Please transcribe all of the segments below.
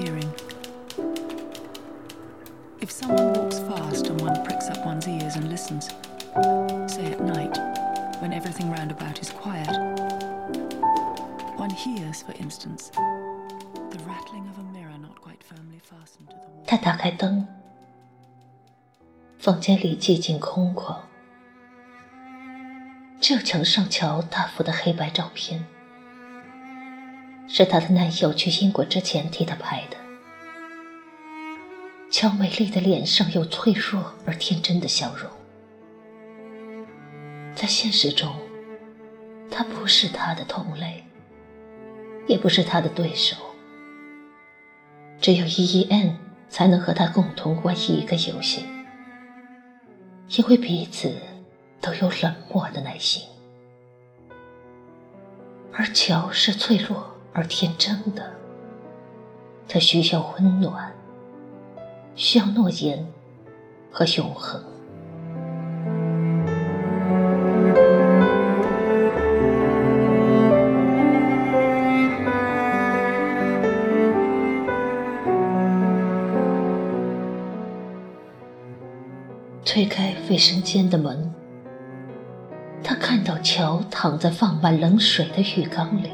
hearing. If someone walks fast and one pricks up one's ears and listens, say at night, when everything round about is quiet, one hears, for instance, the rattling of a mirror not quite firmly fastened to the wall. 他打开灯，房间里寂静空旷，只有墙上乔大幅的黑白照片， 是她的男友去英国之前替她拍的。乔美丽的脸上有脆弱而天真的笑容，在现实中，他不是他的同类，也不是他的对手。只有 E E N 才能和他共同玩一个游戏，因为彼此都有冷漠的耐心，而乔是脆弱而天真的，他需要温暖。需要诺言和永恒。推开卫生间的门，他看到乔躺在放满冷水的浴缸里，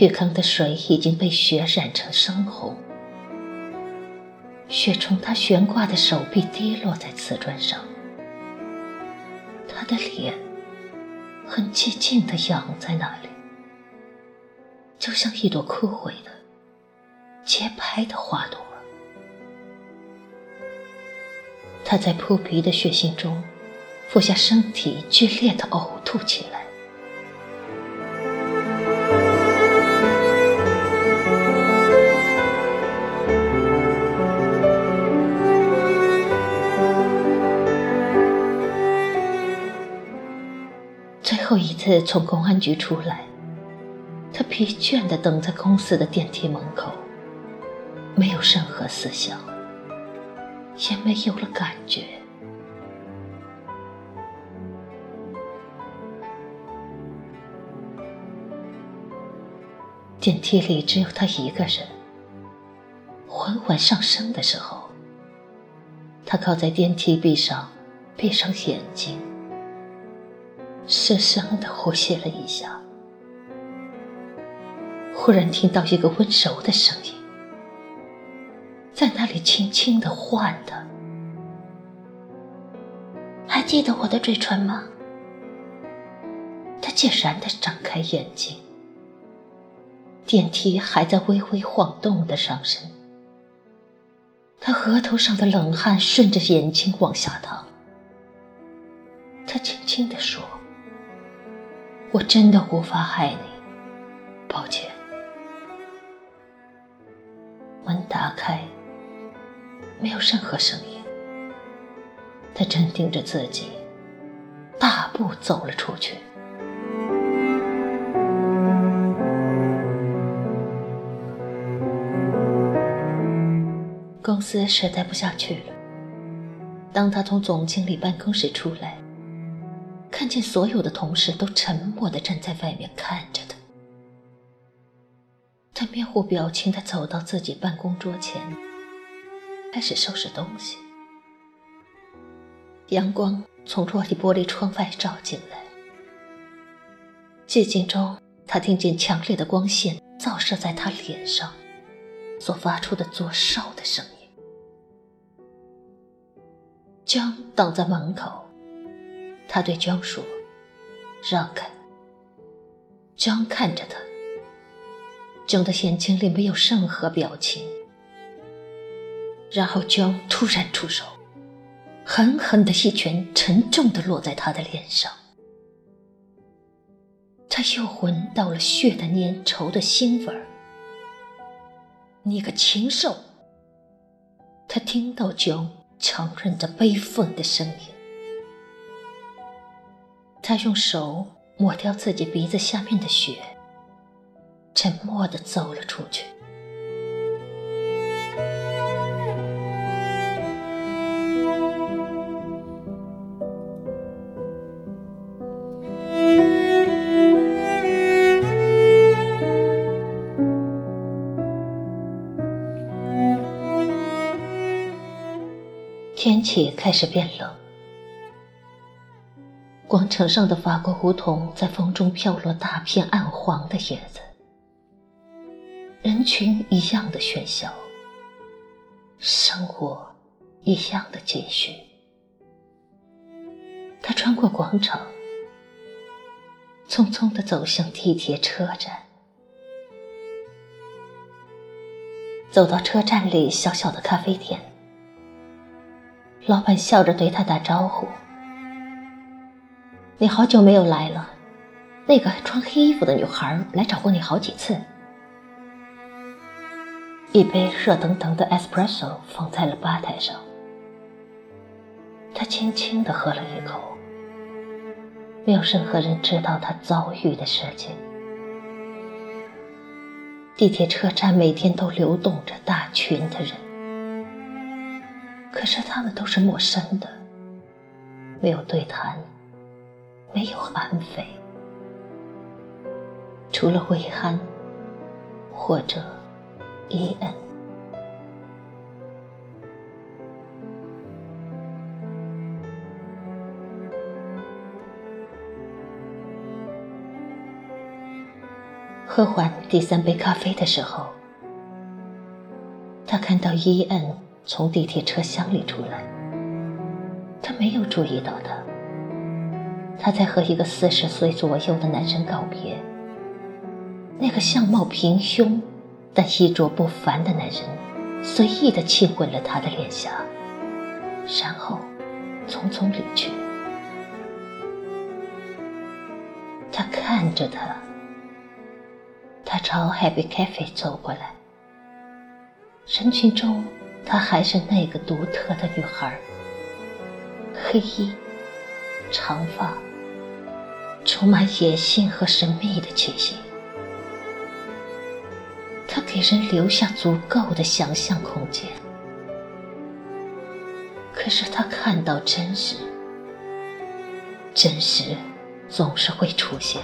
浴缸的水已经被血染成深红。血从他悬挂的手臂滴落在瓷砖上，他的脸很寂静地仰在那里，就像一朵枯萎的、洁白的花朵。他在扑鼻的血腥中，俯下身体，剧烈地呕吐起来。次从公安局出来，他疲倦地等在公司的电梯门口，没有任何思想，也没有了感觉。电梯里只有他一个人。缓缓上升的时候，他靠在电梯壁上，闭上眼睛。深深的呼吸了一下，忽然听到一个温柔的声音，在那里轻轻的唤他：“还记得我的嘴唇吗？”他竟然的张开眼睛，电梯还在微微晃动的上升，他额头上的冷汗顺着眼睛往下淌，他轻轻地说。我真的无法害你，抱歉。门打开，没有任何声音。他镇定着自己，大步走了出去。公司实在不下去了。当他从总经理办公室出来。看见所有的同事都沉默的站在外面看着他，他面无表情的走到自己办公桌前，开始收拾东西。阳光从落地玻璃窗外照进来，寂静中，他听见强烈的光线照射在他脸上所发出的灼烧的声音。江挡在门口。他对江说：“让开。”江看着他，江的眼睛里没有任何表情。然后江突然出手，狠狠的一拳沉重的落在他的脸上。他又闻到了血的粘稠的腥味儿。你个禽兽！他听到江强忍着悲愤的声音。他用手抹掉自己鼻子下面的血，沉默地走了出去。天气开始变冷。广场上的法国梧桐在风中飘落大片暗黄的叶子，人群一样的喧嚣，生活一样的继续。他穿过广场，匆匆的走向地铁车站，走到车站里小小的咖啡店，老板笑着对他打招呼。你好久没有来了，那个穿黑衣服的女孩来找过你好几次。一杯热腾腾的 espresso 放在了吧台上，他轻轻的喝了一口。没有任何人知道他遭遇的事情。地铁车站每天都流动着大群的人，可是他们都是陌生的，没有对谈。没有安慰，除了魏憨，或者伊恩。喝完第三杯咖啡的时候，他看到伊恩从地铁车厢里出来，他没有注意到他。他在和一个四十岁左右的男生告别。那个相貌平庸但衣着不凡的男人，随意的亲吻了他的脸颊，然后匆匆离去。他看着他，他朝 Happy Cafe 走过来。人群中，她还是那个独特的女孩，黑衣，长发。充满野性和神秘的气息，它给人留下足够的想象空间。可是他看到真实，真实总是会出现。